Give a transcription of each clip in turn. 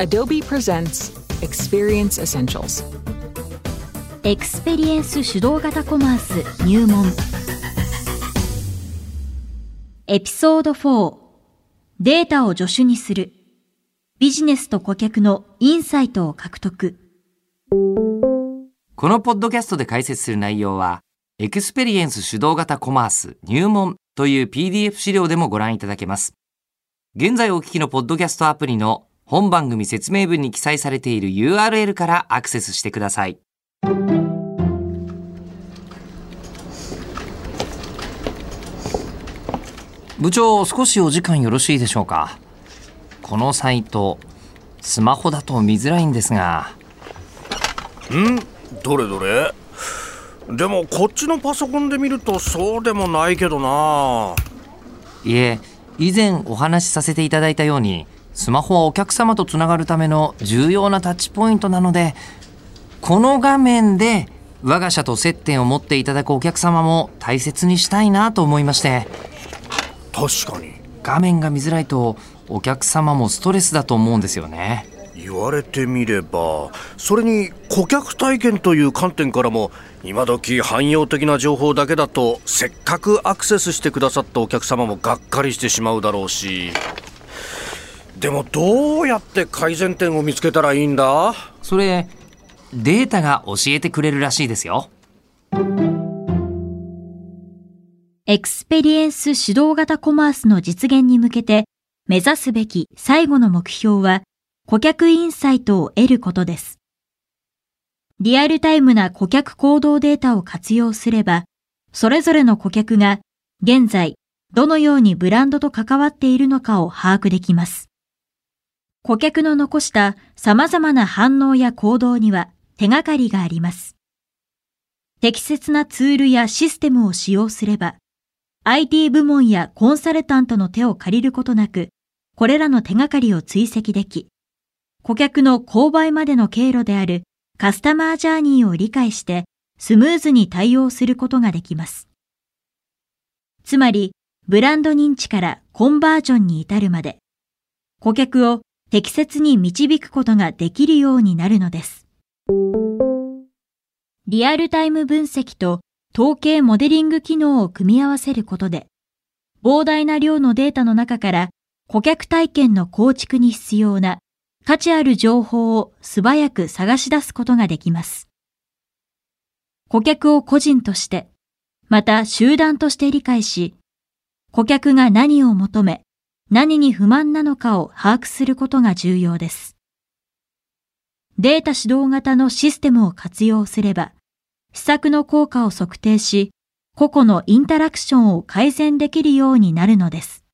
Adobe presents Experience Essentials. エクスペリエンス主導型コマース入門エピソード4データを助手にするビジネスと顧客のインサイトを獲得このポッドキャストで解説する内容は、エクスペリエンス主導型コマース入門という PDF 資料でもご覧いただけます。現在お聞きのポッドキャストアプリの本番組説明文に記載されている URL からアクセスしてください。部長、少しお時間よろしいでしょうか？このサイト、スマホだと見づらいんですが。ん？どれどれ？でもこっちのパソコンで見るとそうでもないけどないえ、以前お話しさせていただいたように、スマホはお客様とつながるための重要なタッチポイントなので、この画面で我が社と接点を持っていただくお客様も大切にしたいなと思いまして、確かに。画面が見づらいとお客様もストレスだと思うんですよね。言われてみればそれに顧客体験という観点からも今時汎用的な情報だけだとせっかくアクセスしてくださったお客様もがっかりしてしまうだろうしでもどうやって改善点を見つけたらいいんだ？それ、データが教えてくれるらしいですよ。エクスペリエンス主導型コマースの実現に向けて目指すべき最後の目標は顧客インサイトを得ることです。リアルタイムな顧客行動データを活用すれば、それぞれの顧客が現在どのようにブランドと関わっているのかを把握できます。顧客の残した様々な反応や行動には手がかりがあります。適切なツールやシステムを使用すれば、IT 部門やコンサルタントの手を借りることなく、これらの手がかりを追跡でき、顧客の購買までの経路であるカスタマージャーニーを理解してスムーズに対応することができます。つまり、ブランド認知からコンバージョンに至るまで、顧客を適切に導くことができるようになるのです。リアルタイム分析と統計モデリング機能を組み合わせることで、膨大な量のデータの中から顧客体験の構築に必要な価値ある情報を素早く探し出すことができます。顧客を個人として、また集団として理解し、顧客が何を求め、何に不満なのかを把握することが重要です。データ指導型のシステムを活用すれば、施策の効果を測定し、個々のインタラクションを改善できるようになるのです。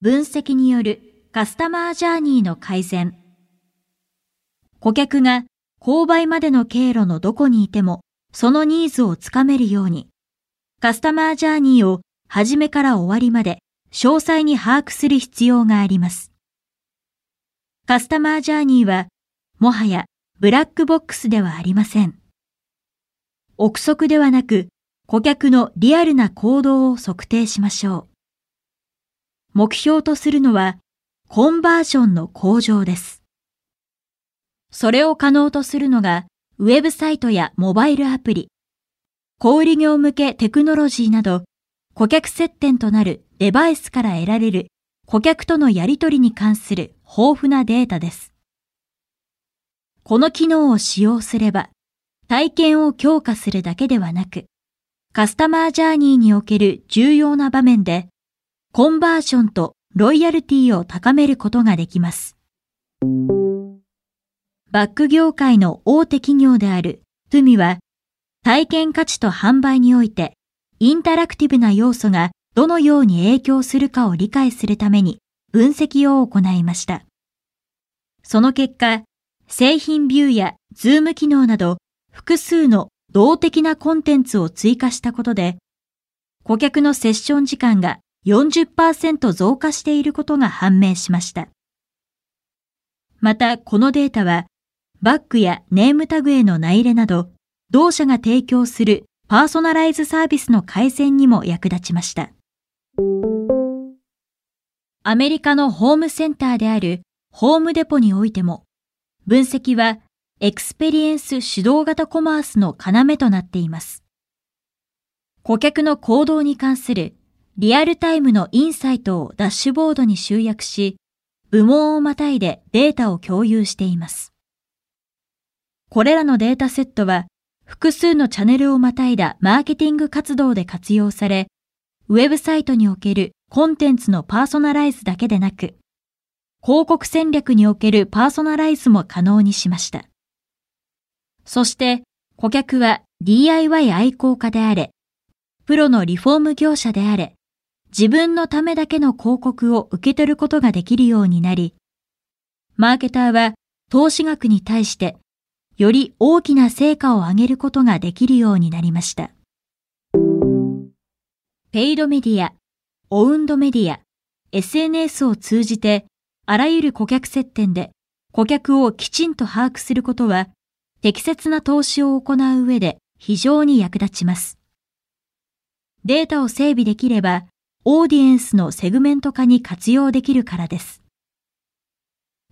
分析によるカスタマージャーニーの改善。顧客が購買までの経路のどこにいても、そのニーズをつかめるように、カスタマージャーニーを始めから終わりまで詳細に把握する必要があります。カスタマージャーニーは、もはやブラックボックスではありません。憶測ではなく、顧客のリアルな行動を測定しましょう。目標とするのは、コンバージョンの向上です。それを可能とするのが、ウェブサイトやモバイルアプリ、小売業向けテクノロジーなど、顧客接点となるデバイスから得られる顧客とのやり取りに関する豊富なデータです。この機能を使用すれば、体験を強化するだけではなく、カスタマージャーニーにおける重要な場面で、コンバージョンとロイヤルティを高めることができます。バッグ業界の大手企業である TUMI は、体験価値と販売において、インタラクティブな要素がどのように影響するかを理解するために分析を行いました。その結果、製品ビューやズーム機能など複数の動的なコンテンツを追加したことで、顧客のセッション時間が40%増加していることが判明しました。また、このデータは、バッグやネームタグへの名入れなど、同社が提供するパーソナライズサービスの改善にも役立ちました。アメリカのホームセンターであるホームデポにおいても、分析はエクスペリエンス主導型コマースの要となっています。顧客の行動に関するリアルタイムのインサイトをダッシュボードに集約し、部門をまたいでデータを共有しています。これらのデータセットは複数のチャンネルをまたいだマーケティング活動で活用され、ウェブサイトにおけるコンテンツのパーソナライズだけでなく、広告戦略におけるパーソナライズも可能にしました。そして、顧客は DIY 愛好家であれ、プロのリフォーム業者であれ、自分のためだけの広告を受け取ることができるようになり、マーケターは投資額に対してより大きな成果を上げることができるようになりました。ペイドメディア、オウンドメディア、SNS を通じてあらゆる顧客接点で顧客をきちんと把握することは適切な投資を行う上で非常に役立ちます。データを整備できればオーディエンスのセグメント化に活用できるからです。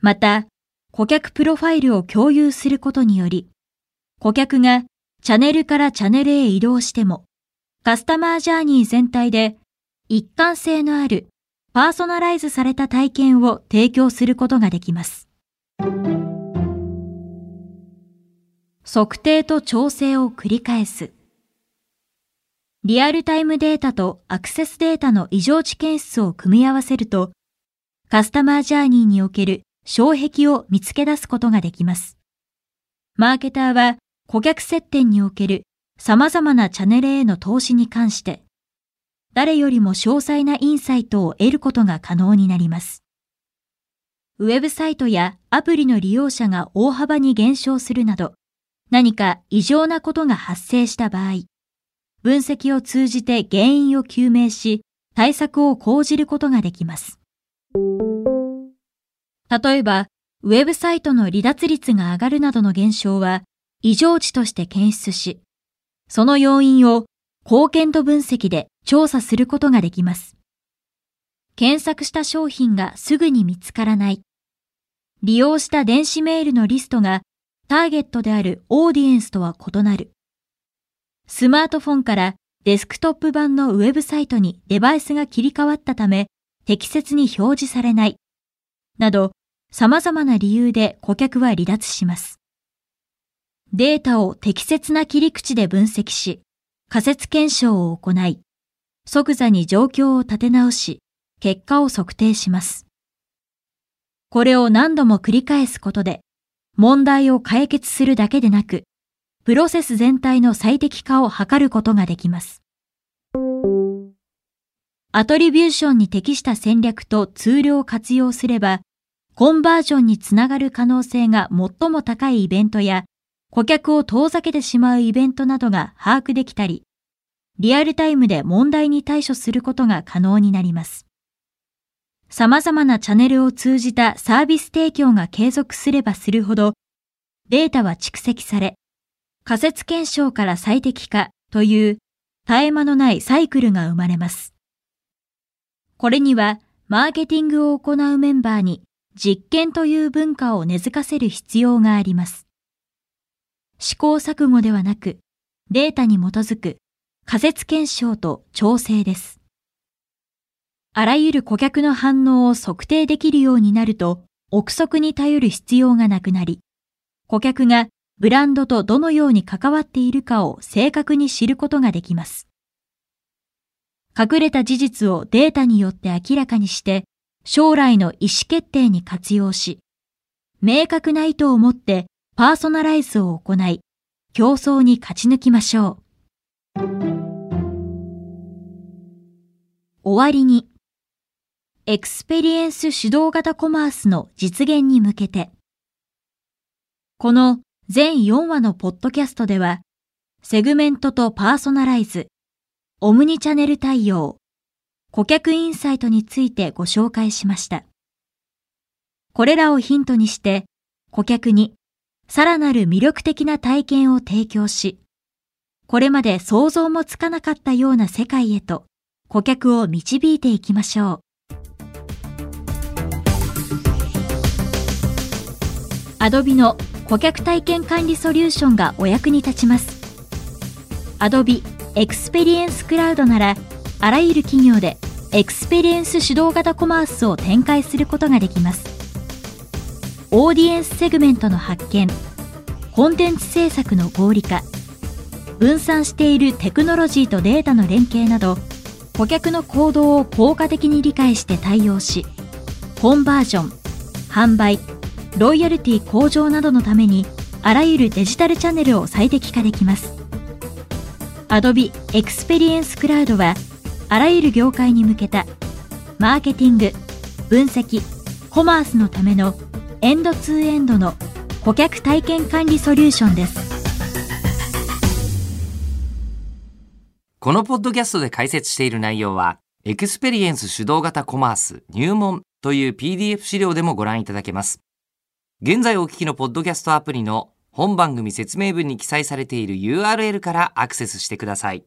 また、顧客プロファイルを共有することにより、顧客がチャネルからチャネルへ移動しても、カスタマージャーニー全体で一貫性のあるパーソナライズされた体験を提供することができます。測定と調整を繰り返す。リアルタイムデータとアクセスデータの異常値検出を組み合わせると、カスタマージャーニーにおける障壁を見つけ出すことができます。マーケターは顧客接点における様々なチャンネルへの投資に関して、誰よりも詳細なインサイトを得ることが可能になります。ウェブサイトやアプリの利用者が大幅に減少するなど、何か異常なことが発生した場合、分析を通じて原因を究明し、対策を講じることができます。例えば、ウェブサイトの離脱率が上がるなどの現象は異常値として検出し、その要因を貢献度分析で調査することができます。検索した商品がすぐに見つからない。利用した電子メールのリストがターゲットであるオーディエンスとは異なる。スマートフォンからデスクトップ版のウェブサイトにデバイスが切り替わったため適切に表示されない。など、様々な理由で顧客は離脱します。データを適切な切り口で分析し、仮説検証を行い、即座に状況を立て直し、結果を測定します。これを何度も繰り返すことで、問題を解決するだけでなく、プロセス全体の最適化を図ることができます。アトリビューションに適した戦略とツールを活用すれば、コンバージョンにつながる可能性が最も高いイベントや、顧客を遠ざけてしまうイベントなどが把握できたり、リアルタイムで問題に対処することが可能になります。様々なチャンネルを通じたサービス提供が継続すればするほど、データは蓄積され、仮説検証から最適化という絶え間のないサイクルが生まれます。これには、マーケティングを行うメンバーに実験という文化を根付かせる必要があります。試行錯誤ではなく、データに基づく仮説検証と調整です。あらゆる顧客の反応を測定できるようになると、憶測に頼る必要がなくなり、顧客がブランドとどのように関わっているかを正確に知ることができます。隠れた事実をデータによって明らかにして、将来の意思決定に活用し、明確な意図を持ってパーソナライズを行い、競争に勝ち抜きましょう。終わりに、エクスペリエンス主導型コマースの実現に向けて、この全4話のポッドキャストでは、セグメントとパーソナライズ、オムニチャネル対応、顧客インサイトについてご紹介しました。これらをヒントにして、顧客にさらなる魅力的な体験を提供し、これまで想像もつかなかったような世界へと顧客を導いていきましょう。Adobe の顧客体験管理ソリューションがお役に立ちます Adobe Experience Cloud ならあらゆる企業でエクスペリエンス主導型コマースを展開することができます。オーディエンスセグメントの発見コンテンツ制作の合理化分散しているテクノロジーとデータの連携など顧客の行動を効果的に理解して対応しコンバージョン販売ロイヤルティ向上などのためにあらゆるデジタルチャンネルを最適化できます。Adobe Experience Cloud はあらゆる業界に向けたマーケティング分析コマースのためのエンドツーエンドの顧客体験管理ソリューションですこのポッドキャストで解説している内容は、エクスペリエンス主導型コマース入門という PDF 資料でもご覧いただけます。現在お聞きのポッドキャストアプリの本番組説明文に記載されている URL からアクセスしてください。